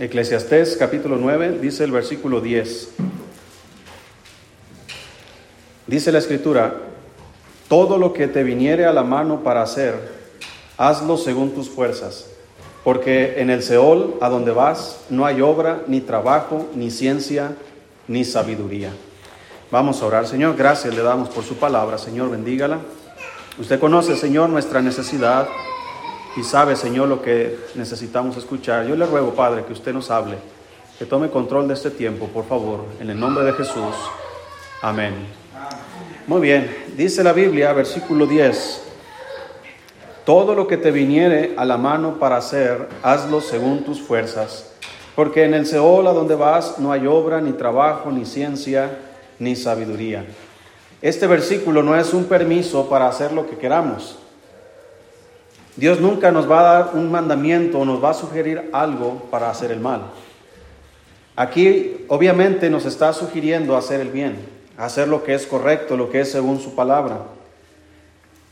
Eclesiastés capítulo 9 dice el versículo 10. Dice la escritura, todo lo que te viniere a la mano para hacer, hazlo según tus fuerzas, porque en el Seol, a donde vas, no hay obra, ni trabajo, ni ciencia, ni sabiduría. Vamos a orar, Señor, gracias le damos por su palabra, Señor, bendígala. Usted conoce, Señor, nuestra necesidad y sabe, Señor, lo que necesitamos escuchar. Yo le ruego, Padre, que usted nos hable, que tome control de este tiempo, por favor, en el nombre de Jesús. Amén. Muy bien, dice la Biblia, versículo 10. Todo lo que te viniere a la mano para hacer, hazlo según tus fuerzas, porque en el Seol a donde vas no hay obra, ni trabajo, ni ciencia, ni sabiduría. Este versículo no es un permiso para hacer lo que queramos. Dios nunca nos va a dar un mandamiento o nos va a sugerir algo para hacer el mal. Aquí obviamente nos está sugiriendo hacer el bien, hacer lo que es correcto, lo que es según su palabra.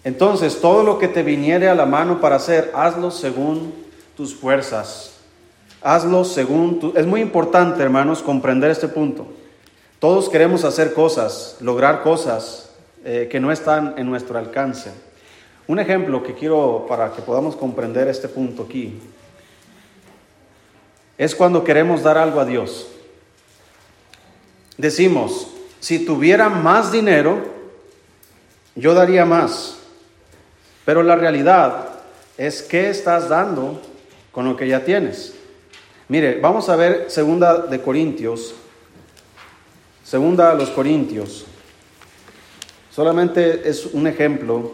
Entonces, todo lo que te viniere a la mano para hacer, hazlo según tus fuerzas. Hazlo según tu... Es muy importante, hermanos, comprender este punto. Todos queremos hacer cosas, lograr cosas eh, que no están en nuestro alcance. Un ejemplo que quiero para que podamos comprender este punto aquí es cuando queremos dar algo a Dios. Decimos, si tuviera más dinero, yo daría más. Pero la realidad es qué estás dando con lo que ya tienes. Mire, vamos a ver segunda de Corintios Segunda a los Corintios. Solamente es un ejemplo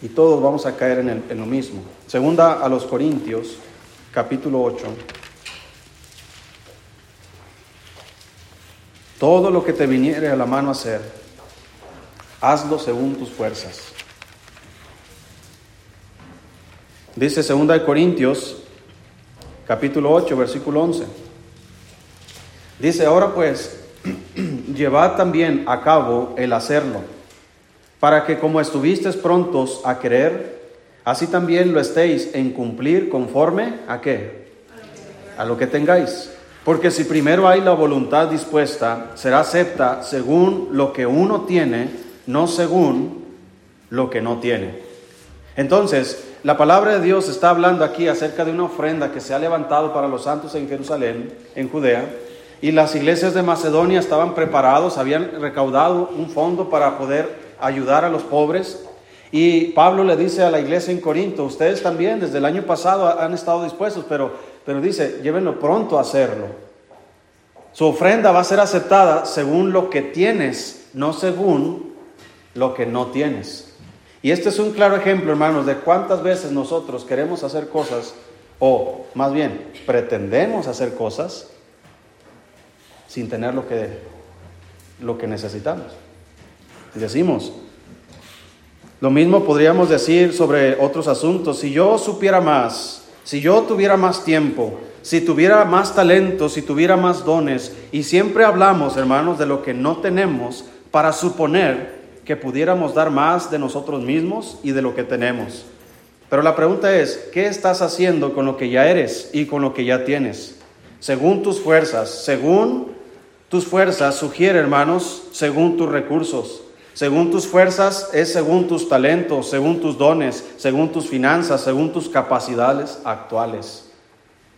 y todos vamos a caer en, en, lo mismo. Segunda a los Corintios, capítulo 8. Todo lo que te viniere a la mano a hacer, hazlo según tus fuerzas. Dice segunda de Corintios, capítulo 8, versículo 11. Dice, ahora pues, llevad también a cabo el hacerlo, para que como estuvisteis prontos a querer, así también lo estéis en cumplir conforme a qué? A lo que tengáis. Porque si primero hay la voluntad dispuesta, será acepta según lo que uno tiene, no según lo que no tiene. Entonces, la palabra de Dios está hablando aquí acerca de una ofrenda que se ha levantado para los santos en Jerusalén, en Judea, y las iglesias de Macedonia estaban preparados, habían recaudado un fondo para poder ayudar a los pobres. Y Pablo le dice a la iglesia en Corinto, ustedes también desde el año pasado han estado dispuestos, pero, pero dice, llévenlo pronto a hacerlo. Su ofrenda va a ser aceptada según lo que tienes, no según lo que no tienes. Y este es un claro ejemplo, hermanos, de cuántas veces nosotros queremos hacer cosas, o más bien, pretendemos hacer cosas sin tener lo que, lo que necesitamos. Decimos, lo mismo podríamos decir sobre otros asuntos. Si yo supiera más, si yo tuviera más tiempo, si tuviera más talento, si tuviera más dones, y siempre hablamos, hermanos, de lo que no tenemos para suponer que pudiéramos dar más de nosotros mismos y de lo que tenemos. Pero la pregunta es, ¿qué estás haciendo con lo que ya eres y con lo que ya tienes? Según tus fuerzas, según tus fuerzas sugiere, hermanos, según tus recursos. Según tus fuerzas es según tus talentos, según tus dones, según tus finanzas, según tus capacidades actuales.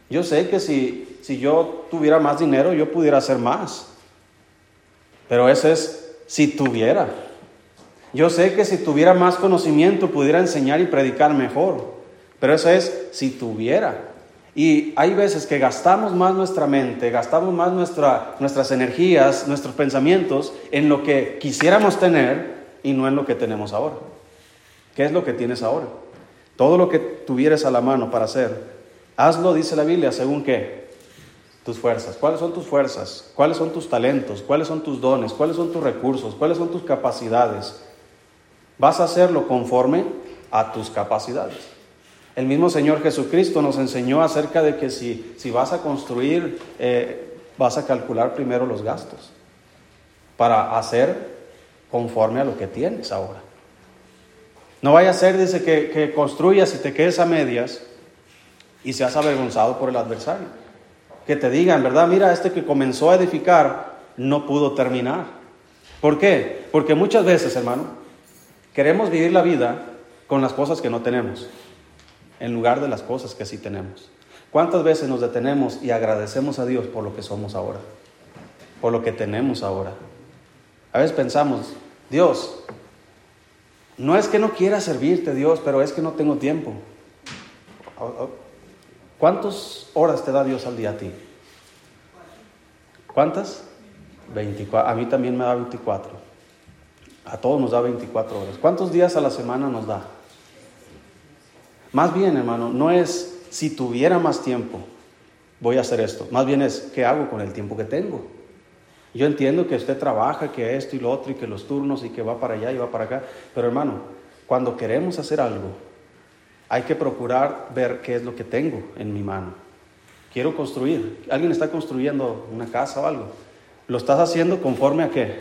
Yo sé que si, si yo tuviera más dinero, yo pudiera hacer más. Pero eso es si tuviera. Yo sé que si tuviera más conocimiento, pudiera enseñar y predicar mejor. Pero eso es si tuviera. Y hay veces que gastamos más nuestra mente, gastamos más nuestra, nuestras energías, nuestros pensamientos en lo que quisiéramos tener y no en lo que tenemos ahora. ¿Qué es lo que tienes ahora? Todo lo que tuvieres a la mano para hacer, hazlo, dice la Biblia, según qué? Tus fuerzas. ¿Cuáles son tus fuerzas? ¿Cuáles son tus talentos? ¿Cuáles son tus dones? ¿Cuáles son tus recursos? ¿Cuáles son tus capacidades? Vas a hacerlo conforme a tus capacidades. El mismo Señor Jesucristo nos enseñó acerca de que si, si vas a construir, eh, vas a calcular primero los gastos para hacer conforme a lo que tienes ahora. No vaya a ser, dice, que, que construyas y te quedes a medias y seas avergonzado por el adversario. Que te digan, ¿verdad? Mira, este que comenzó a edificar no pudo terminar. ¿Por qué? Porque muchas veces, hermano, queremos vivir la vida con las cosas que no tenemos, en lugar de las cosas que sí tenemos. ¿Cuántas veces nos detenemos y agradecemos a Dios por lo que somos ahora? Por lo que tenemos ahora. A veces pensamos, Dios, no es que no quiera servirte, Dios, pero es que no tengo tiempo. ¿Cuántas horas te da Dios al día a ti? ¿Cuántas? 24. A mí también me da 24. A todos nos da 24 horas. ¿Cuántos días a la semana nos da? Más bien, hermano, no es si tuviera más tiempo, voy a hacer esto. Más bien es, ¿qué hago con el tiempo que tengo? Yo entiendo que usted trabaja, que esto y lo otro, y que los turnos, y que va para allá y va para acá. Pero hermano, cuando queremos hacer algo, hay que procurar ver qué es lo que tengo en mi mano. Quiero construir. ¿Alguien está construyendo una casa o algo? ¿Lo estás haciendo conforme a qué?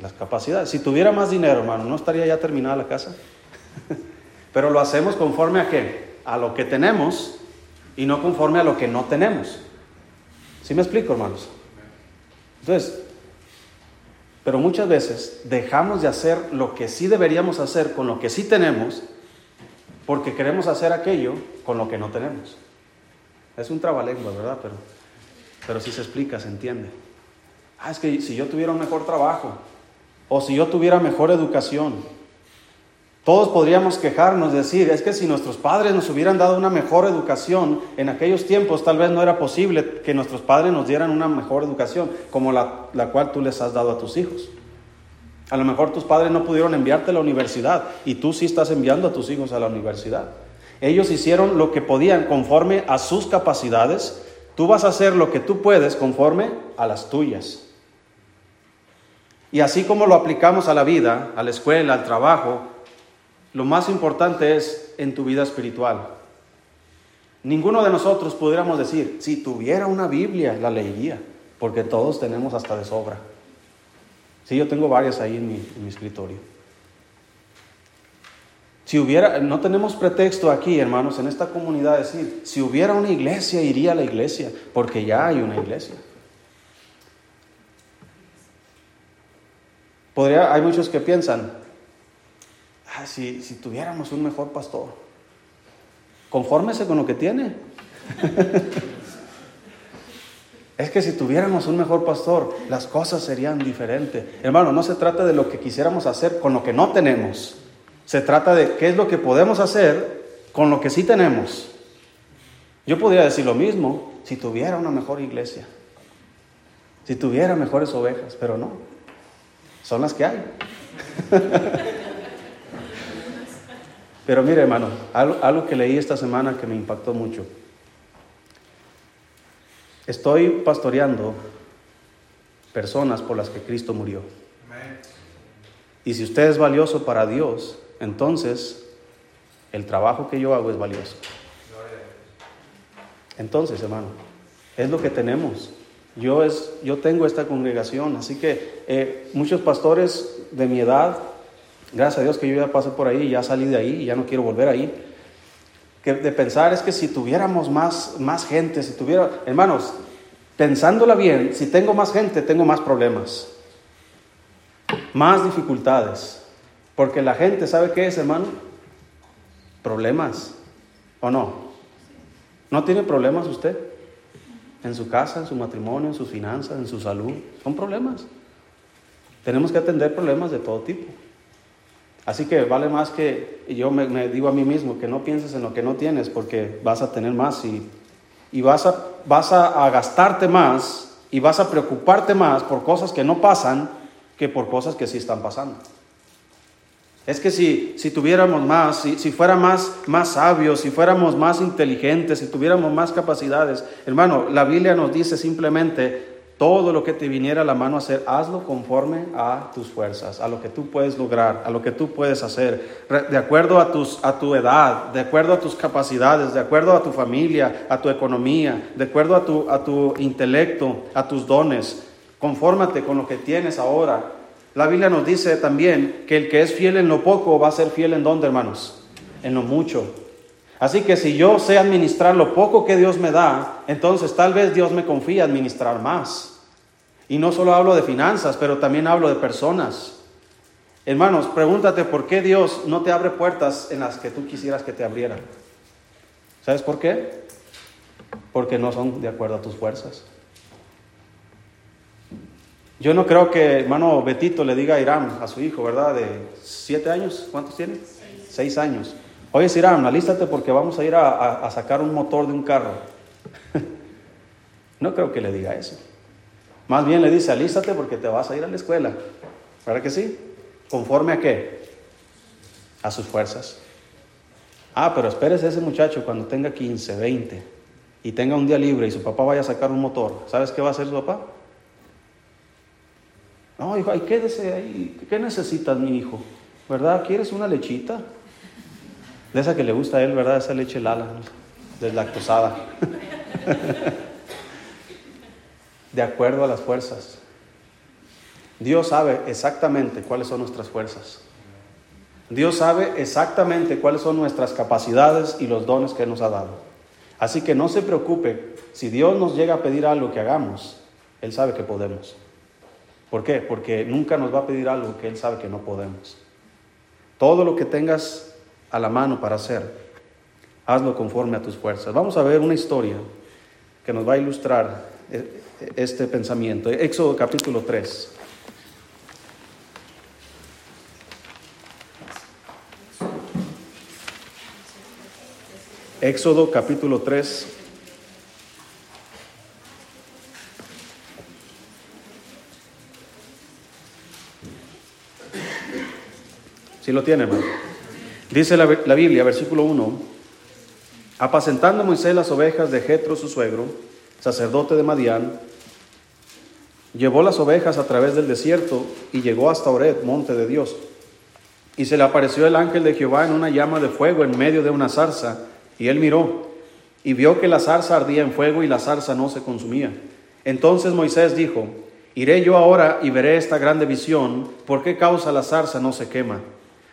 A las capacidades. Si tuviera más dinero, hermano, ¿no estaría ya terminada la casa? Pero lo hacemos conforme a qué? A lo que tenemos y no conforme a lo que no tenemos. ¿Sí me explico, hermanos? Entonces, pero muchas veces dejamos de hacer lo que sí deberíamos hacer con lo que sí tenemos porque queremos hacer aquello con lo que no tenemos. Es un trabalengua, ¿verdad? Pero, pero si se explica, se entiende. Ah, es que si yo tuviera un mejor trabajo o si yo tuviera mejor educación, todos podríamos quejarnos, decir, es que si nuestros padres nos hubieran dado una mejor educación en aquellos tiempos, tal vez no era posible que nuestros padres nos dieran una mejor educación como la, la cual tú les has dado a tus hijos. A lo mejor tus padres no pudieron enviarte a la universidad y tú sí estás enviando a tus hijos a la universidad. Ellos hicieron lo que podían conforme a sus capacidades. Tú vas a hacer lo que tú puedes conforme a las tuyas. Y así como lo aplicamos a la vida, a la escuela, al trabajo, lo más importante es en tu vida espiritual. Ninguno de nosotros pudiéramos decir, si tuviera una Biblia, la leería, porque todos tenemos hasta de sobra. Sí, yo tengo varias ahí en mi, en mi escritorio. Si hubiera, no tenemos pretexto aquí, hermanos, en esta comunidad decir, si hubiera una iglesia, iría a la iglesia, porque ya hay una iglesia. Podría, hay muchos que piensan, Ah, si, tuviéramos un mejor pastor, confórmese con lo que tiene. es que si tuviéramos un mejor pastor, las cosas serían diferentes. Hermano, no se trata de lo que quisiéramos hacer con lo que no tenemos. Se trata de qué es lo que podemos hacer con lo que sí tenemos. Yo podría decir lo mismo si tuviera una mejor iglesia, si tuviera mejores ovejas, pero no. Son las que hay. Pero mire, hermano, algo, que leí esta semana que me impactó mucho. Estoy pastoreando personas por las que Cristo murió. Y si usted es valioso para Dios, entonces el trabajo que yo hago es valioso. Entonces, hermano, es lo que tenemos. Yo, es, yo tengo esta congregación, así que eh, muchos pastores de mi edad Gracias a Dios que yo ya pasé por ahí, ya salí de ahí ya no quiero volver ahí. Que de pensar es que si tuviéramos más, más gente, si tuviera, hermanos, pensándola bien, si tengo más gente, tengo más problemas, más dificultades. Porque la gente, ¿sabe qué es, hermano? Problemas, ¿o no? ¿No tiene problemas usted? En su casa, en su matrimonio, en sus finanzas, en su salud. Son problemas. Tenemos que atender problemas de todo tipo. Así que vale más que yo me, digo a mí mismo que no pienses en lo que no tienes porque vas a tener más y, y vas, a, vas a, gastarte más y vas a preocuparte más por cosas que no pasan que por cosas que sí están pasando. Es que si, si tuviéramos más, si, si fuera más, más sabios, si fuéramos más inteligentes, si tuviéramos más capacidades, hermano, la Biblia nos dice simplemente, todo lo que te viniera a la mano hacer, hazlo conforme a tus fuerzas, a lo que tú puedes lograr, a lo que tú puedes hacer, de acuerdo a, tus, a tu edad, de acuerdo a tus capacidades, de acuerdo a tu familia, a tu economía, de acuerdo a tu, a tu intelecto, a tus dones. Confórmate con lo que tienes ahora. La Biblia nos dice también que el que es fiel en lo poco va a ser fiel en dónde, hermanos? En lo mucho. Así que si yo sé administrar lo poco que Dios me da, entonces tal vez Dios me confía administrar más. Y no solo hablo de finanzas, pero también hablo de personas. Hermanos, pregúntate por qué Dios no te abre puertas en las que tú quisieras que te abrieran. ¿Sabes por qué? Porque no son de acuerdo a tus fuerzas. Yo no creo que hermano Betito le diga a Irán, a su hijo, ¿verdad? De siete años, ¿cuántos tiene? Seis, años. Oye, Irán, alístate porque vamos a ir a, sacar un motor de un carro. no creo que le diga eso. Más bien le dice, alístate porque te vas a ir a la escuela. ¿Verdad que sí? ¿Conforme a qué? A sus fuerzas. Ah, pero espérese ese muchacho cuando tenga 15, 20 y tenga un día libre y su papá vaya a sacar un motor. ¿Sabes qué va a hacer su papá? No, hijo, quédese ahí. ¿Qué necesitas, mi hijo? ¿Verdad? ¿Quieres una lechita? Esa que le gusta a él, ¿verdad? Esa leche lala, deslactosada. de acuerdo a las fuerzas. Dios sabe exactamente cuáles son nuestras fuerzas. Dios sabe exactamente cuáles son nuestras capacidades y los dones que nos ha dado. Así que no se preocupe, si Dios nos llega a pedir algo que hagamos, Él sabe que podemos. ¿Por qué? Porque nunca nos va a pedir algo que Él sabe que no podemos. Todo lo que tengas a la mano para hacer, hazlo conforme a tus fuerzas. Vamos a ver una historia que nos va a ilustrar eh, este pensamiento. Éxodo capítulo 3. Éxodo capítulo 3. Si lo tiene, hermano. Dice la, la, Biblia, versículo 1, apacentando Moisés las ovejas de Jetro, su suegro, sacerdote de Madián, llevó las ovejas a través del desierto y llegó hasta Ored, monte de Dios. Y se le apareció el ángel de Jehová en una llama de fuego en medio de una zarza y él miró y vio que la zarza ardía en fuego y la zarza no se consumía. Entonces Moisés dijo, Iré yo ahora y veré esta grande visión, ¿por qué causa la zarza no se quema?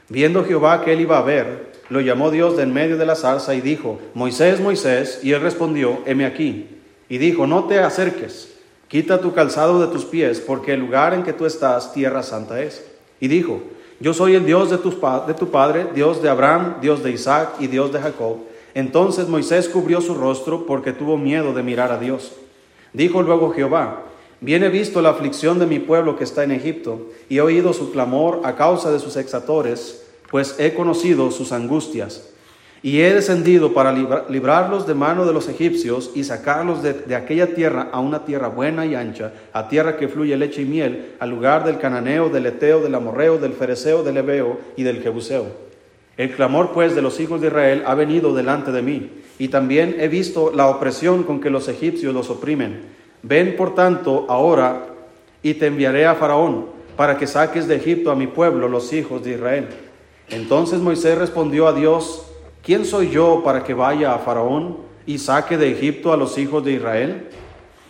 Viendo Jehová que él iba a ver, lo llamó Dios de en medio de la zarza y dijo, Moisés, Moisés, y él respondió, heme aquí. Y dijo, no te acerques, quita tu calzado de tus pies, porque el lugar en que tú estás, tierra santa es. Y dijo, yo soy el Dios de tu, de tu padre, Dios de Abraham, Dios de Isaac y Dios de Jacob. Entonces Moisés cubrió su rostro porque tuvo miedo de mirar a Dios. Dijo luego Jehová, Bien he visto la aflicción de mi pueblo que está en Egipto, y he oído su clamor a causa de sus exatores, pues he conocido sus angustias. Y he descendido para librarlos de mano de los egipcios y sacarlos de, de, aquella tierra a una tierra buena y ancha, a tierra que fluye leche y miel, al lugar del cananeo, del eteo, del amorreo, del fereceo, del ebeo y del jebuseo el clamor pues de los hijos de Israel ha venido delante de mí, y también he visto la opresión con que los egipcios los oprimen. Ven por tanto ahora y te enviaré a Faraón para que saques de Egipto a mi pueblo, los hijos de Israel. Entonces Moisés respondió a Dios, ¿quién soy yo para que vaya a Faraón y saque de Egipto a los hijos de Israel?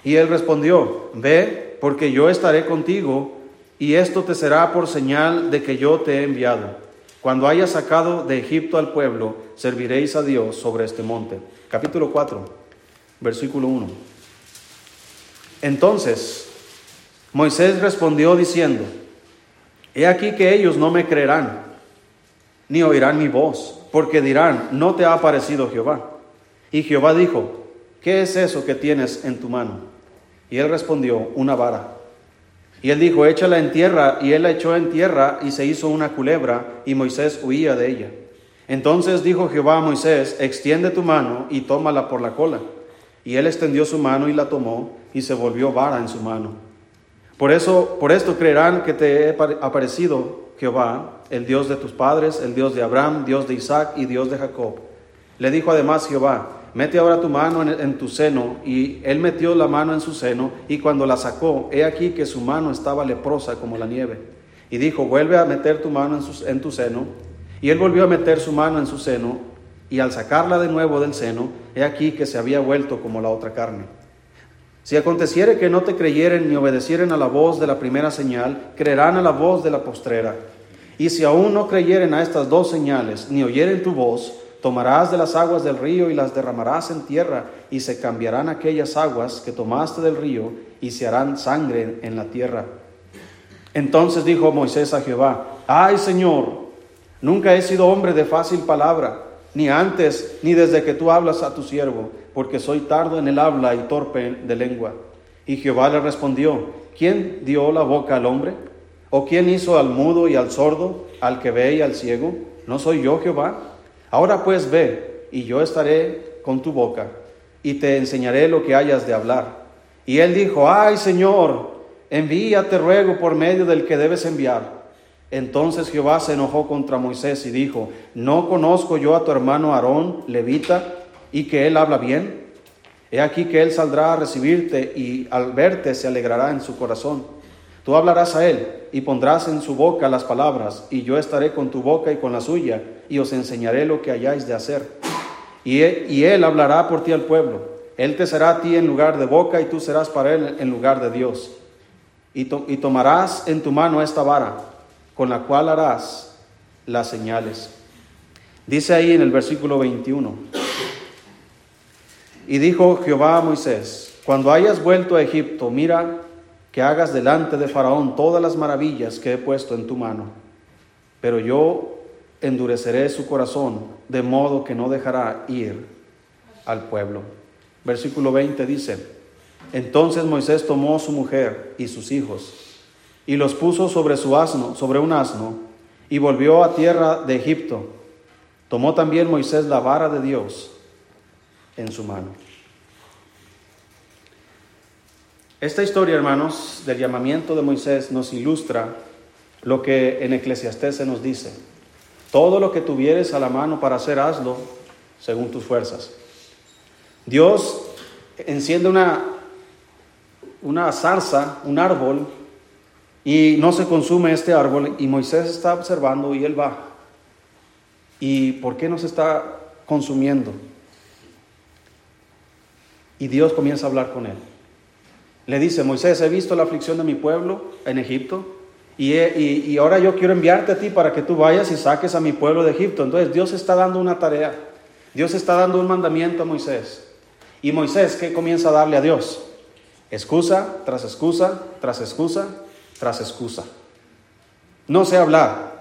Y él respondió, ve, porque yo estaré contigo, y esto te será por señal de que yo te he enviado. Cuando haya sacado de Egipto al pueblo, serviréis a Dios sobre este monte. Capítulo 4, versículo 1. Entonces Moisés respondió diciendo, He aquí que ellos no me creerán, ni oirán mi voz, porque dirán, no te ha aparecido Jehová. Y Jehová dijo, ¿qué es eso que tienes en tu mano? Y él respondió, una vara. Y él dijo, échala en tierra, y él la echó en tierra, y se hizo una culebra, y Moisés huía de ella. Entonces dijo Jehová a Moisés, extiende tu mano y tómala por la cola. Y él extendió su mano y la tomó, y se volvió vara en su mano. Por eso, por esto creerán que te he aparecido Jehová, el Dios de tus padres, el Dios de Abraham, Dios de Isaac y Dios de Jacob. Le dijo además Jehová, mete ahora tu mano en, tu seno. Y él metió la mano en su seno, y cuando la sacó, he aquí que su mano estaba leprosa como la nieve. Y dijo, vuelve a meter tu mano en, en tu seno. Y él volvió a meter su mano en su seno, y al sacarla de nuevo del seno, he aquí que se había vuelto como la otra carne. Si aconteciere que no te creyeren ni obedecieren a la voz de la primera señal, creerán a la voz de la postrera. Y si aún no creyeren a estas dos señales, ni oyeren tu voz, Tomarás de las aguas del río y las derramarás en tierra, y se cambiarán aquellas aguas que tomaste del río, y se harán sangre en la tierra. Entonces dijo Moisés a Jehová, ay Señor, nunca he sido hombre de fácil palabra, ni antes ni desde que tú hablas a tu siervo, porque soy tardo en el habla y torpe de lengua. Y Jehová le respondió, ¿quién dio la boca al hombre? ¿O quién hizo al mudo y al sordo, al que ve y al ciego? ¿No soy yo Jehová? Ahora pues ve, y yo estaré con tu boca, y te enseñaré lo que hayas de hablar. Y él dijo, ay Señor, envíate ruego por medio del que debes enviar. Entonces Jehová se enojó contra Moisés y dijo, ¿no conozco yo a tu hermano Aarón, levita, y que él habla bien? He aquí que él saldrá a recibirte y al verte se alegrará en su corazón. Tú hablarás a él y pondrás en su boca las palabras, y yo estaré con tu boca y con la suya, y os enseñaré lo que hayáis de hacer. Y él, y él hablará por ti al pueblo. Él te será a ti en lugar de boca, y tú serás para él en lugar de Dios. Y tomarás en tu mano esta vara, con la cual harás las señales. Dice ahí en el versículo 21. Y dijo Jehová a Moisés, cuando hayas vuelto a Egipto, mira que hagas delante de Faraón todas las maravillas que he puesto en tu mano. Pero yo endureceré su corazón, de modo que no dejará ir al pueblo. Versículo 20 dice, entonces Moisés tomó su mujer y sus hijos y los puso sobre su asno, sobre un asno, y volvió a tierra de Egipto. Tomó también Moisés la vara de Dios en su mano. Esta historia, hermanos, del llamamiento de Moisés nos ilustra lo que en Eclesiastés se nos dice. Todo lo que tuvieres a la mano para hacer, hazlo según tus fuerzas. Dios enciende una, una zarza, un árbol, y no se consume este árbol, y Moisés está observando y él va. ¿Y por qué no se está consumiendo? Y Dios comienza a hablar con él. Le dice, Moisés, he visto la aflicción de mi pueblo en Egipto y, ahora yo quiero enviarte a ti para que tú vayas y saques a mi pueblo de Egipto. Entonces Dios está dando una tarea, Dios está dando un mandamiento a Moisés. Y Moisés, ¿qué comienza a darle a Dios? Excusa tras excusa, tras excusa, tras excusa. No sé hablar.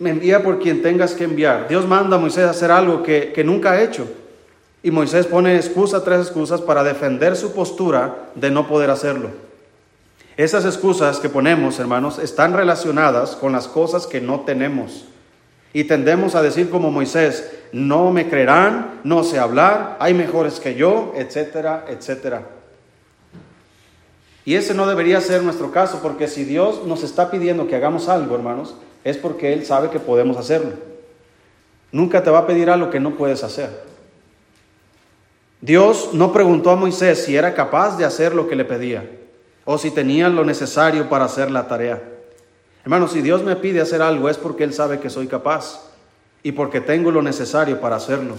Me envía por quien tengas que enviar. Dios manda a Moisés a hacer algo que, que nunca ha hecho. Y Moisés pone excusa tras excusas para defender su postura de no poder hacerlo. Esas excusas que ponemos, hermanos, están relacionadas con las cosas que no tenemos. Y tendemos a decir como Moisés, no me creerán, no sé hablar, hay mejores que yo, etcétera, etcétera. Y ese no debería ser nuestro caso, porque si Dios nos está pidiendo que hagamos algo, hermanos, es porque Él sabe que podemos hacerlo. Nunca te va a pedir algo que no puedes hacer. Dios no preguntó a Moisés si era capaz de hacer lo que le pedía o si tenía lo necesario para hacer la tarea. Hermano, si Dios me pide hacer algo es porque Él sabe que soy capaz y porque tengo lo necesario para hacerlo.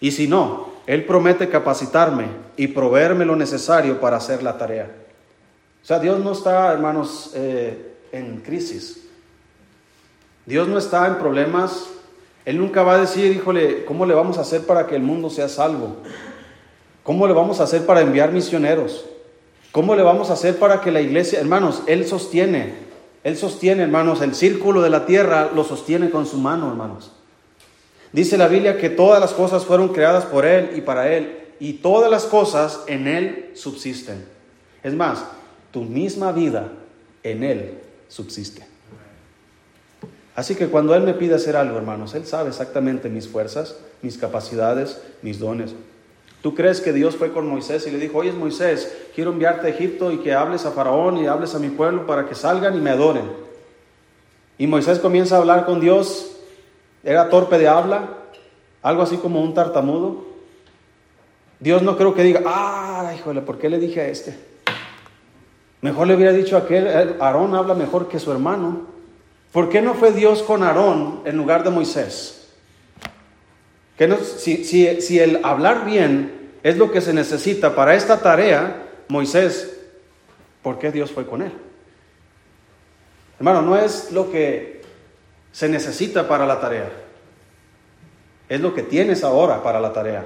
Y si no, Él promete capacitarme y proveerme lo necesario para hacer la tarea. O sea, Dios no está, hermanos, eh, en crisis. Dios no está en problemas. Él nunca va a decir, híjole, ¿cómo le vamos a hacer para que el mundo sea salvo? ¿Cómo le vamos a hacer para enviar misioneros? ¿Cómo le vamos a hacer para que la iglesia, hermanos, Él sostiene, Él sostiene, hermanos, el círculo de la tierra lo sostiene con su mano, hermanos. Dice la Biblia que todas las cosas fueron creadas por Él y para Él, y todas las cosas en Él subsisten. Es más, tu misma vida en Él subsiste. Así que cuando Él me pide hacer algo, hermanos, Él sabe exactamente mis fuerzas, mis capacidades, mis dones. ¿Tú crees que Dios fue con Moisés y le dijo, oye Moisés, quiero enviarte a Egipto y que hables a Faraón y hables a mi pueblo para que salgan y me adoren? Y Moisés comienza a hablar con Dios, era torpe de habla, algo así como un tartamudo. Dios no creo que diga, ah, híjole, ¿por qué le dije a este? Mejor le hubiera dicho a aquel, eh, Aarón habla mejor que su hermano. ¿Por qué no fue Dios con Aarón en lugar de Moisés? Que no, si, si el hablar bien es lo que se necesita para esta tarea, Moisés, ¿por qué Dios fue con él? Hermano, no es lo que se necesita para la tarea. es lo que tienes ahora para la tarea.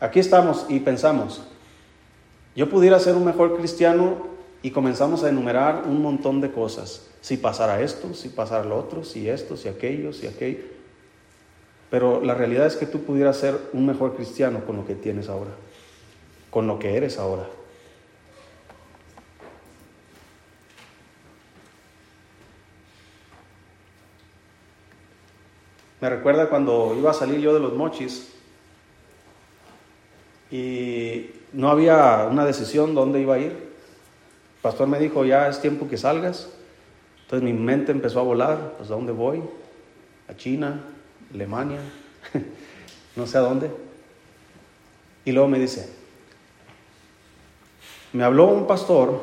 Aquí estamos y pensamos, yo pudiera ser un mejor cristiano y comenzamos a enumerar un montón de cosas. Si pasara esto, si pasara lo otro, si esto, si aquello, si aquello. Pero la realidad es que tú pudieras ser un mejor cristiano con lo que tienes ahora, con lo que eres ahora. Me recuerda cuando iba a salir yo de los mochis y no había una decisión dónde iba a ir. El pastor me dijo, ya es tiempo que salgas. Entonces mi mente empezó a volar, pues ¿a dónde voy? A China, Alemania, no sé a dónde. Y luego me dice, me habló un pastor,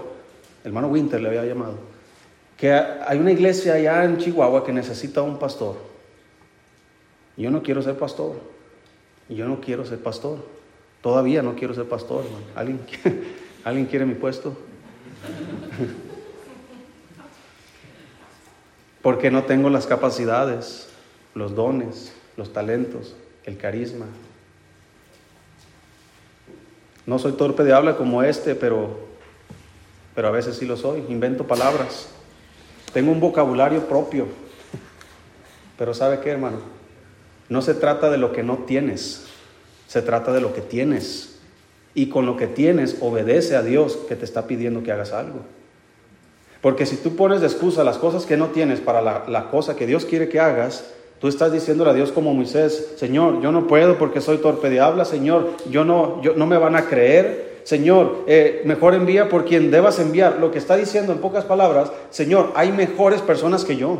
hermano Winter le había llamado, que hay una iglesia allá en Chihuahua que necesita un pastor. Yo no quiero ser pastor. Yo no quiero ser pastor. Todavía no quiero ser pastor, ¿Alguien, ¿Alguien quiere mi puesto? Porque no tengo las capacidades, los dones, los talentos, el carisma. No soy torpe de habla como este, pero, pero a veces sí lo soy. Invento palabras. Tengo un vocabulario propio. Pero ¿sabe qué, hermano? No se trata de lo que no tienes, se trata de lo que tienes. Y con lo que tienes, obedece a Dios que te está pidiendo que hagas algo. Porque si tú pones de excusa las cosas que no tienes para la, cosa que Dios quiere que hagas, tú estás diciéndole a Dios como Moisés, Señor, yo no puedo porque soy torpe de habla, Señor, yo no, yo, no me van a creer, Señor, eh, mejor envía por quien debas enviar. Lo que está diciendo en pocas palabras, Señor, hay mejores personas que yo.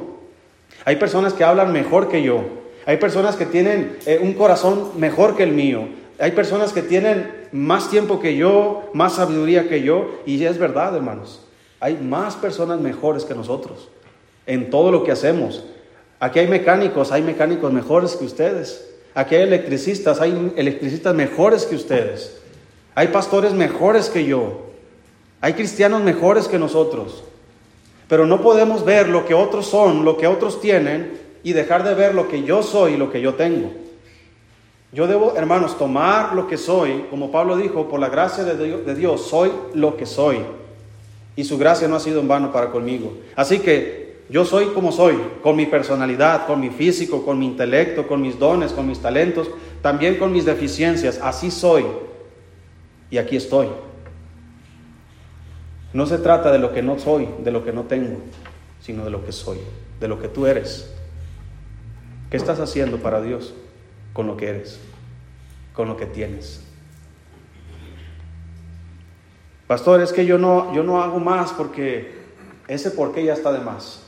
Hay personas que hablan mejor que yo. Hay personas que tienen eh, un corazón mejor que el mío. Hay personas que tienen más tiempo que yo, más sabiduría que yo. Y es verdad, hermanos. Hay más personas mejores que nosotros en todo lo que hacemos. Aquí hay mecánicos, hay mecánicos mejores que ustedes. Aquí hay electricistas, hay electricistas mejores que ustedes. Hay pastores mejores que yo. Hay cristianos mejores que nosotros. Pero no podemos ver lo que otros son, lo que otros tienen, y dejar de ver lo que yo soy y lo que yo tengo. Yo debo, hermanos, tomar lo que soy, como Pablo dijo, por la gracia de Dios, soy lo que soy. Y su gracia no ha sido en vano para conmigo. Así que yo soy como soy, con mi personalidad, con mi físico, con mi intelecto, con mis dones, con mis talentos, también con mis deficiencias. Así soy. Y aquí estoy. No se trata de lo que no soy, de lo que no tengo, sino de lo que soy, de lo que tú eres. ¿Qué estás haciendo para Dios con lo que eres, con lo que tienes? Pastor, es que yo no, yo no hago más porque ese por qué ya está de más.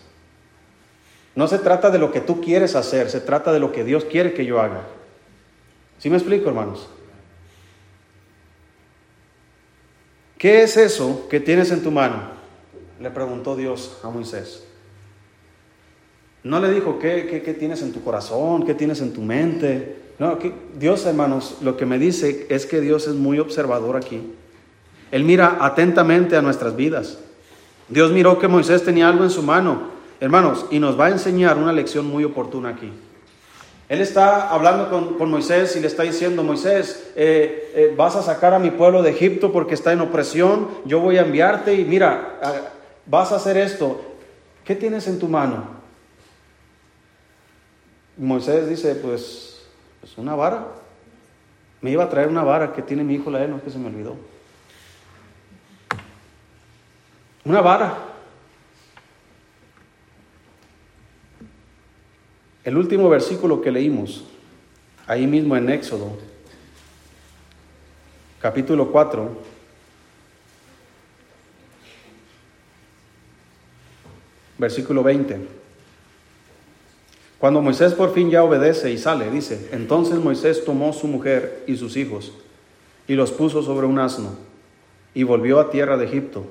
No se trata de lo que tú quieres hacer, se trata de lo que Dios quiere que yo haga. ¿Sí me explico, hermanos? ¿Qué es eso que tienes en tu mano? Le preguntó Dios a Moisés. No le dijo, ¿qué, qué, tienes en tu corazón? ¿Qué tienes en tu mente? No, Dios, hermanos, lo que me dice es que Dios es muy observador aquí. Él mira atentamente a nuestras vidas. Dios miró que Moisés tenía algo en su mano, hermanos, y nos va a enseñar una lección muy oportuna aquí. Él está hablando con, Moisés y le está diciendo, Moisés, eh, eh, vas a sacar a mi pueblo de Egipto porque está en opresión, yo voy a enviarte y mira, ah, vas a hacer esto. ¿Qué tienes en tu mano? Moisés dice, pues, pues, una vara. Me iba a traer una vara que tiene mi hijo la no es que se me olvidó. Una vara. El último versículo que leímos, ahí mismo en Éxodo, capítulo 4, versículo 20. Cuando Moisés por fin ya obedece y sale, dice, entonces Moisés tomó su mujer y sus hijos y los puso sobre un asno y volvió a tierra de Egipto.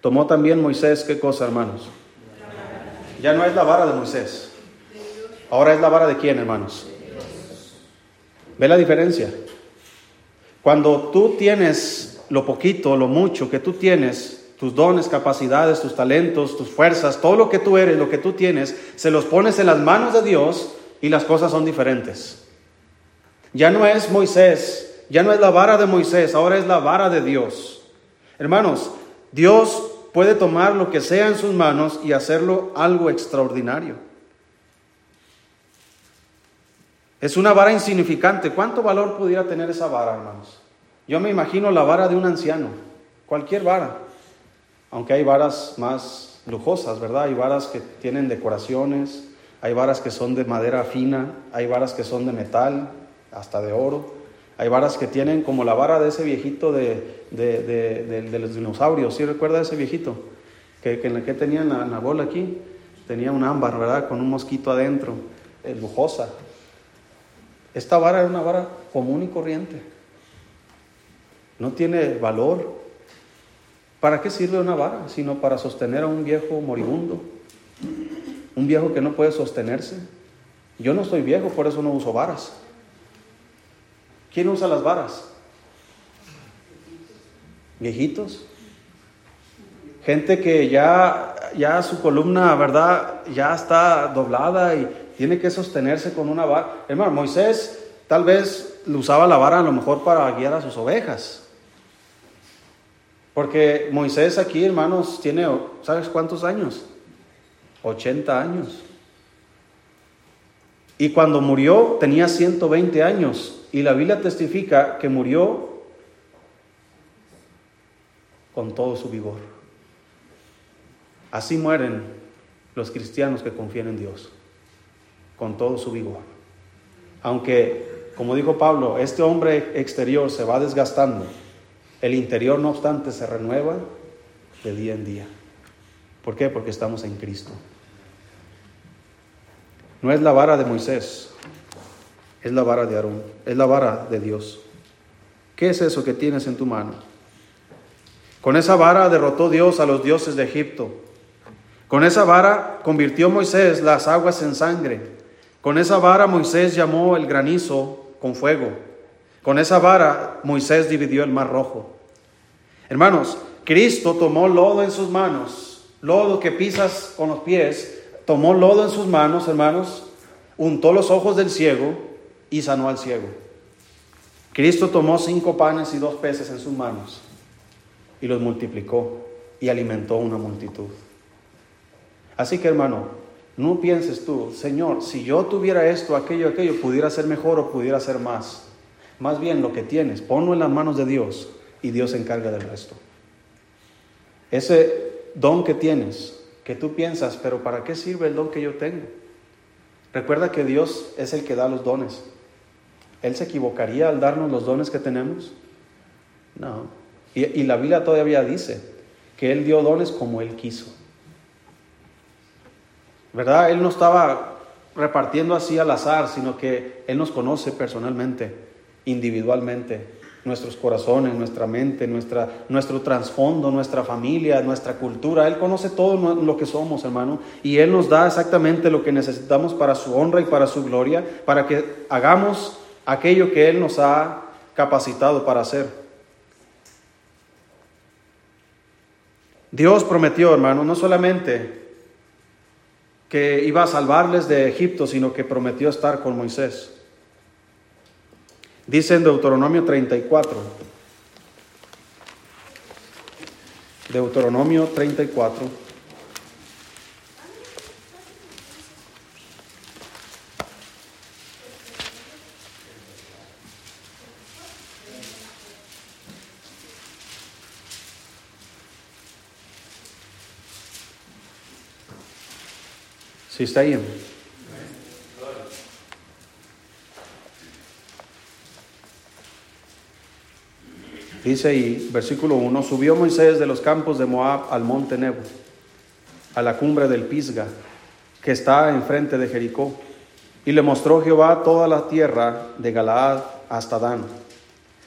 Tomó también Moisés, ¿qué cosa, hermanos? Ya no es la vara de Moisés. Ahora es la vara de quién, hermanos? ¿Ve la diferencia? Cuando tú tienes lo poquito, lo mucho que tú tienes, tus dones, capacidades, tus talentos, tus fuerzas, todo lo que tú eres, lo que tú tienes, se los pones en las manos de Dios, y las cosas son diferentes. Ya no es Moisés, ya no es la vara de Moisés, ahora es la vara de Dios. Hermanos, Dios puede tomar lo que sea en sus manos y hacerlo algo extraordinario. Es una vara insignificante. ¿Cuánto valor pudiera tener esa vara, hermanos? Yo me imagino la vara de un anciano, cualquier vara, aunque hay varas más lujosas, ¿verdad? Hay varas que tienen decoraciones, hay varas que son de madera fina, hay varas que son de metal, hasta de oro, hay varas que tienen como la vara de ese viejito de, de, los dinosaurios, ¿sí recuerda ese viejito? Que, que, que tenía la, la, bola aquí, tenía un ámbar, ¿verdad? Con un mosquito adentro, es lujosa. Esta vara era una vara común y corriente no tiene valor. ¿Para qué sirve una vara? Sino para sostener a un viejo moribundo, un viejo que no puede sostenerse. Yo no soy viejo, por eso no uso varas. ¿Quién usa las varas? Viejitos. Gente que ya, ya su columna, ¿verdad? Ya está doblada y tiene que sostenerse con una vara. Hermano, Moisés tal vez usaba la vara a lo mejor para guiar a sus ovejas. Porque Moisés aquí, hermanos, tiene, ¿sabes cuántos años? 80 años. Y cuando murió tenía 120 años. Y la Biblia testifica que murió con todo su vigor. Así mueren los cristianos que confían en Dios, con todo su vigor. Aunque, como dijo Pablo, este hombre exterior se va desgastando el interior, no obstante, se renueva de día en día. ¿Por qué? Porque estamos en Cristo. No es la vara de Moisés, es la vara de Aarón, es la vara de Dios. ¿Qué es eso que tienes en tu mano? Con esa vara derrotó Dios a los dioses de Egipto. Con esa vara convirtió Moisés las aguas en sangre. Con esa vara Moisés llamó el granizo con fuego. Con esa vara Moisés dividió el mar rojo. Hermanos, Cristo tomó lodo en sus manos, lodo que pisas con los pies, tomó lodo en sus manos, hermanos, untó los ojos del ciego y sanó al ciego. Cristo tomó cinco panes y dos peces en sus manos y los multiplicó y alimentó una multitud. Así que hermano, no pienses tú, Señor, si yo tuviera esto, aquello, aquello, pudiera ser mejor o pudiera ser más. Más bien lo que tienes, ponlo en las manos de Dios y Dios se encarga del resto. Ese don que tienes, que tú piensas, pero ¿para qué sirve el don que yo tengo? Recuerda que Dios es el que da los dones. ¿Él se equivocaría al darnos los dones que tenemos? No. Y, y la Biblia todavía dice que Él dio dones como Él quiso. ¿Verdad? Él no estaba repartiendo así al azar, sino que Él nos conoce personalmente individualmente, nuestros corazones, nuestra mente, nuestra, nuestro trasfondo, nuestra familia, nuestra cultura. Él conoce todo lo que somos, hermano, y Él nos da exactamente lo que necesitamos para su honra y para su gloria, para que hagamos aquello que Él nos ha capacitado para hacer. Dios prometió, hermano, no solamente que iba a salvarles de Egipto, sino que prometió estar con Moisés. Dice en Deuteronomio 34. Deuteronomio 34. Sí, está. Dice ahí, versículo 1, subió Moisés de los campos de Moab al monte Nebo, a la cumbre del Pisga, que está enfrente de Jericó, y le mostró Jehová toda la tierra de Galaad hasta Dan,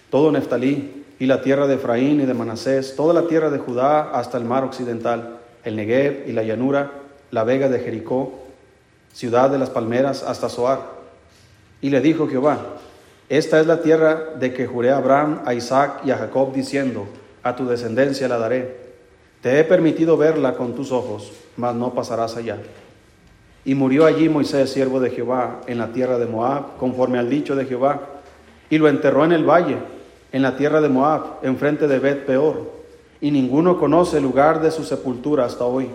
todo Neftalí, y la tierra de Efraín y de Manasés, toda la tierra de Judá hasta el mar occidental, el Negev y la llanura, la vega de Jericó, ciudad de las palmeras hasta Zoar. Y le dijo Jehová, esta es la tierra de que juré a Abraham, a Isaac y a Jacob diciendo, a tu descendencia la daré. Te he permitido verla con tus ojos, mas no pasarás allá. Y murió allí Moisés, siervo de Jehová, en la tierra de Moab, conforme al dicho de Jehová. Y lo enterró en el valle, en la tierra de Moab, enfrente de Bet Peor. Y ninguno conoce el lugar de su sepultura hasta hoy.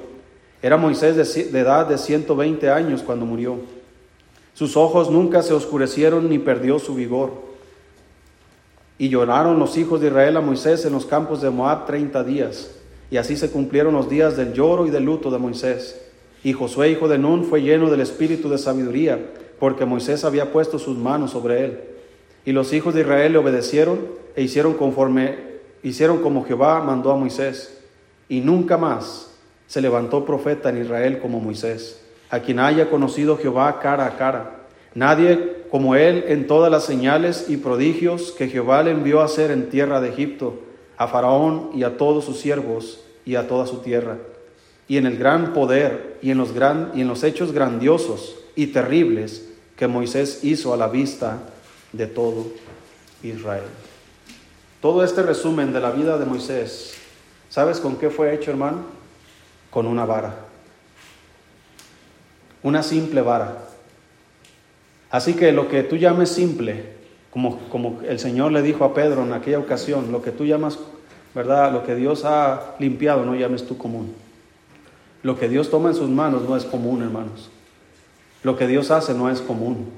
Era Moisés de, edad de 120 años cuando murió. Sus ojos nunca se oscurecieron ni perdió su vigor. Y lloraron los hijos de Israel a Moisés en los campos de Moab treinta días. Y así se cumplieron los días del lloro y del luto de Moisés. Y Josué, hijo de Nun, fue lleno del espíritu de sabiduría, porque Moisés había puesto sus manos sobre él. Y los hijos de Israel le obedecieron e hicieron conforme hicieron como Jehová mandó a Moisés. Y nunca más se levantó profeta en Israel como Moisés, a quien haya conocido Jehová cara a cara. Nadie como él en todas las señales y prodigios que Jehová le envió a hacer en tierra de Egipto, a Faraón y a todos sus siervos y a toda su tierra y en el gran poder y en los, gran, y en los hechos grandiosos y terribles que Moisés hizo a la vista de todo Israel. Todo este resumen de la vida de Moisés, ¿sabes con qué fue hecho, hermano? Con una vara. Una simple vara. Así que lo que tú llames simple, como, como el Señor le dijo a Pedro en aquella ocasión, lo que tú llamas, ¿verdad? Lo que Dios ha limpiado, no llames tú común. Lo que Dios toma en sus manos no es común, hermanos. Lo que Dios hace no es común,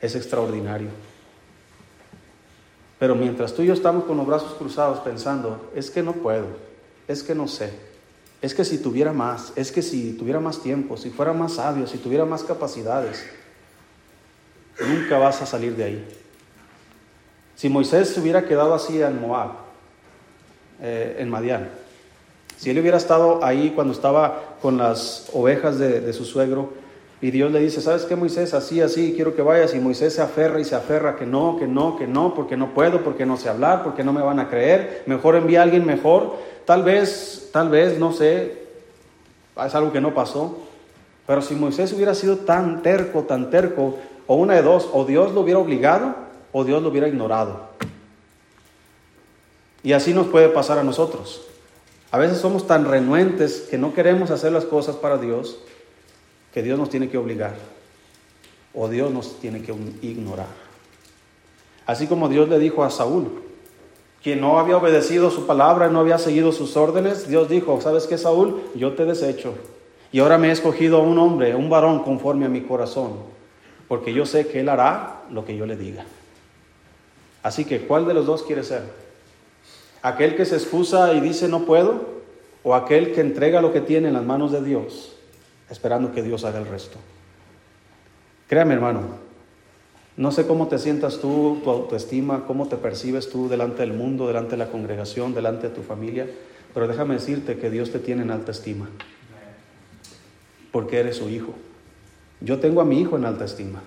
es extraordinario. Pero mientras tú y yo estamos con los brazos cruzados pensando, es que no puedo, es que no sé, es que si tuviera más, es que si tuviera más tiempo, si fuera más sabio, si tuviera más capacidades, nunca vas a salir de ahí. Si Moisés se hubiera quedado así en Moab, eh, en Madián, si él hubiera estado ahí cuando estaba con las ovejas de, su suegro y Dios le dice, ¿sabes qué Moisés? Así, así, quiero que vayas. Y Moisés se aferra y se aferra que no, que no, que no, porque no puedo, porque no sé hablar, porque no me van a creer. Mejor envía a alguien mejor. Tal vez, tal vez, no sé, es algo que no pasó. Pero si Moisés hubiera sido tan terco, tan terco, o una de dos, o Dios lo hubiera obligado o Dios lo hubiera ignorado. Y así nos puede pasar a nosotros. A veces somos tan renuentes que no queremos hacer las cosas para Dios que Dios nos tiene que obligar o Dios nos tiene que ignorar. Así como Dios le dijo a Saúl, quien no había obedecido su palabra, no había seguido sus órdenes, Dios dijo, ¿sabes qué, Saúl? Yo te desecho. Y ahora me he escogido a un hombre, un varón conforme a mi corazón, porque yo sé que él hará lo que yo le diga. Así que, ¿cuál de los dos quiere ser? aquel que se excusa y dice no puedo, o aquel que entrega lo que tiene en las manos de Dios, esperando que Dios haga el resto. Créame, hermano, no sé cómo te sientas tú, tu autoestima, cómo te percibes tú delante del mundo, delante de la congregación, delante de tu familia, pero déjame decirte que Dios te tiene en alta estima, porque eres su hijo. Yo tengo a mi hijo en alta estima.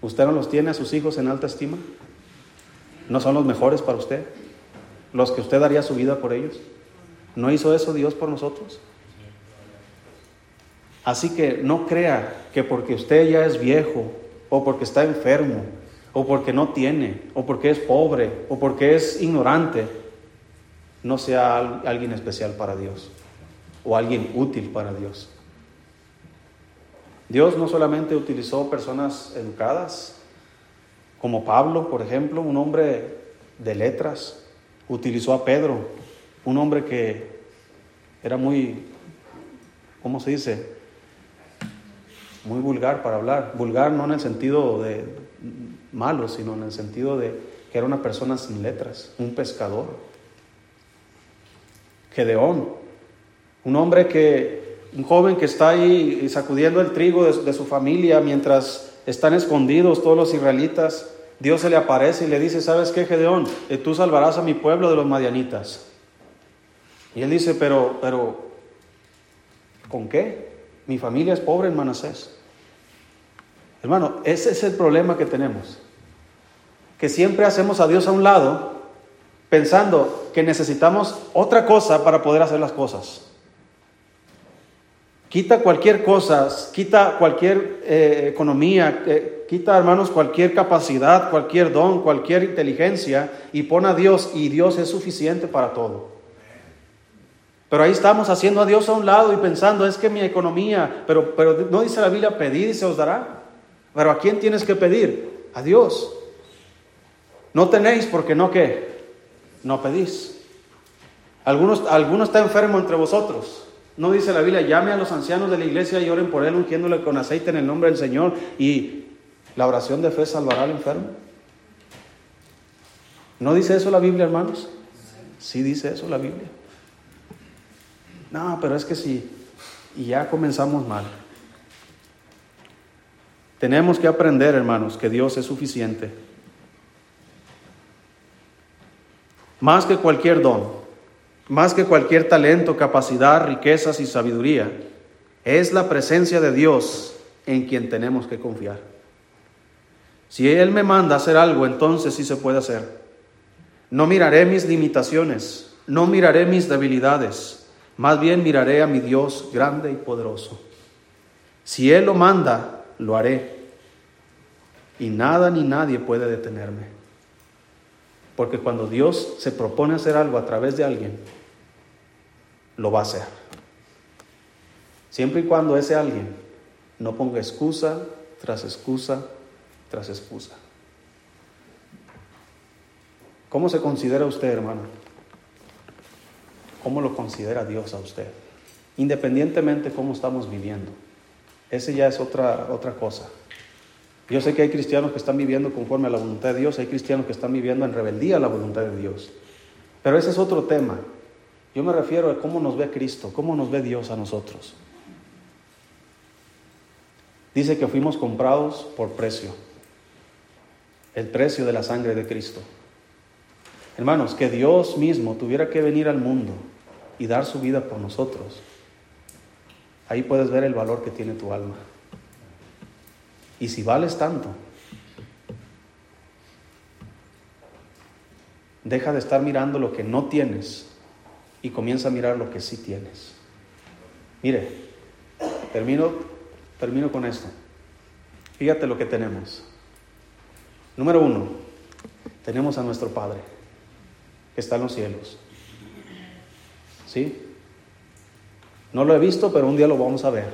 ¿Usted no los tiene a sus hijos en alta estima? ¿No son los mejores para usted? ¿Los que usted daría su vida por ellos? ¿No hizo eso Dios por nosotros? Así que no crea que porque usted ya es viejo, o porque está enfermo, o porque no tiene, o porque es pobre, o porque es ignorante, no sea alguien especial para Dios, o alguien útil para Dios. Dios no solamente utilizó personas educadas, como Pablo, por ejemplo, un hombre de letras, utilizó a Pedro, un hombre que era muy, ¿cómo se dice? Muy vulgar para hablar. Vulgar no en el sentido de malo, sino en el sentido de que era una persona sin letras, un pescador. Gedeón, un hombre que, un joven que está ahí sacudiendo el trigo de, su familia mientras están escondidos todos los israelitas. Dios se le aparece y le dice, ¿sabes qué, Gedeón? Eh, tú salvarás a mi pueblo de los madianitas. Y él dice, pero, pero, ¿con qué? Mi familia es pobre en Manasés. Hermano, ese es el problema que tenemos. Que siempre hacemos a Dios a un lado pensando que necesitamos otra cosa para poder hacer las cosas. Quita cualquier cosa, quita cualquier eh, economía, eh, quita, hermanos, cualquier capacidad, cualquier don, cualquier inteligencia y pon a Dios y Dios es suficiente para todo. Pero ahí estamos haciendo a Dios a un lado y pensando, es que mi economía, pero, pero no dice la Biblia, pedid y se os dará. Pero ¿a quién tienes que pedir? A Dios. No tenéis porque no qué, no pedís. Algunos, alguno está enfermo entre vosotros. No dice la Biblia, llame a los ancianos de la iglesia y oren por él ungiéndole con aceite en el nombre del Señor y la oración de fe salvará al enfermo. ¿No dice eso la Biblia, hermanos? Sí dice eso la Biblia. No, pero es que sí, y ya comenzamos mal. Tenemos que aprender, hermanos, que Dios es suficiente. Más que cualquier don, más que cualquier talento, capacidad, riquezas y sabiduría, es la presencia de Dios en quien tenemos que confiar. Si Él me manda hacer algo, entonces sí se puede hacer. No miraré mis limitaciones, no miraré mis debilidades, más bien miraré a mi Dios grande y poderoso. Si Él lo manda, lo haré. Y nada ni nadie puede detenerme. Porque cuando Dios se propone hacer algo a través de alguien, lo va a hacer. Siempre y cuando ese alguien no ponga excusa tras excusa tras excusa. ¿Cómo se considera usted, hermano? ¿Cómo lo considera Dios a usted? Independientemente de cómo estamos viviendo. Ese ya es otra, otra cosa. Yo sé que hay cristianos que están viviendo conforme a la voluntad de Dios, hay cristianos que están viviendo en rebeldía a la voluntad de Dios. Pero ese es otro tema. Yo me refiero a cómo nos ve Cristo, cómo nos ve Dios a nosotros. Dice que fuimos comprados por precio, el precio de la sangre de Cristo. Hermanos, que Dios mismo tuviera que venir al mundo y dar su vida por nosotros, ahí puedes ver el valor que tiene tu alma. Y si vales tanto, deja de estar mirando lo que no tienes y comienza a mirar lo que sí tienes. Mire, termino, termino con esto. Fíjate lo que tenemos. Número uno, tenemos a nuestro Padre está en los cielos. ¿Sí? No lo he visto, pero un día lo vamos a ver.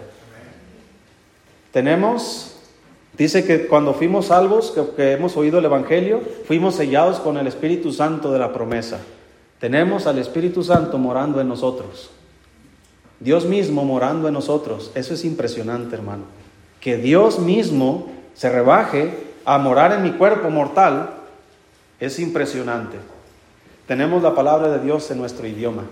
Tenemos, dice que cuando fuimos salvos, que, hemos oído el Evangelio, fuimos sellados con el Espíritu Santo de la promesa. Tenemos al Espíritu Santo morando en nosotros. Dios mismo morando en nosotros. Eso es impresionante, hermano. Que Dios mismo se rebaje a morar en mi cuerpo mortal es impresionante. Tenemos la palabra de Dios en nuestro idioma.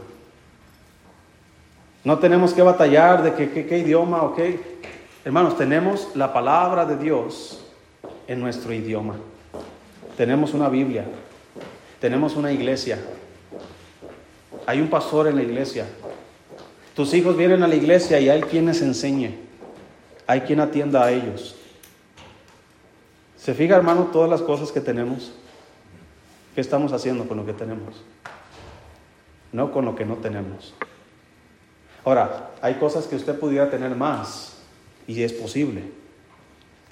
No tenemos que batallar de qué, idioma o qué. Hermanos, tenemos la palabra de Dios en nuestro idioma. Tenemos una Biblia. Tenemos una iglesia. Hay un pastor en la iglesia. Tus hijos vienen a la iglesia y hay quien les enseñe. Hay quien atienda a ellos. ¿Se fija, hermano, todas las cosas que tenemos? ¿Qué estamos haciendo con lo que tenemos? No con lo que no tenemos. Ahora, hay cosas que usted pudiera tener más y es posible.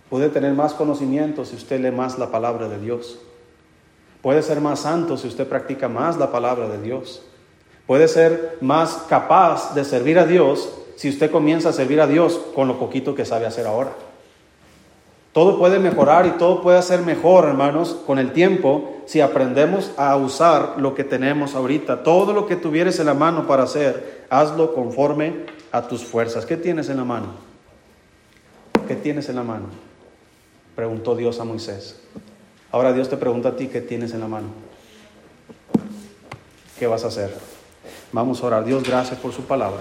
Puede tener más conocimiento si usted lee más la palabra de Dios. Puede ser más santo si usted practica más la palabra de Dios. Puede ser más capaz de servir a Dios si usted comienza a servir a Dios con lo poquito que sabe hacer ahora. Todo puede mejorar y todo puede ser mejor, hermanos, con el tiempo si aprendemos a usar lo que tenemos ahorita. Todo lo que tuvieres en la mano para hacer, hazlo conforme a tus fuerzas. ¿Qué tienes en la mano? ¿Qué tienes en la mano? Preguntó Dios a Moisés. Ahora Dios te pregunta a ti, ¿qué tienes en la mano? ¿Qué vas a hacer? Vamos a orar. Dios, gracias por su palabra.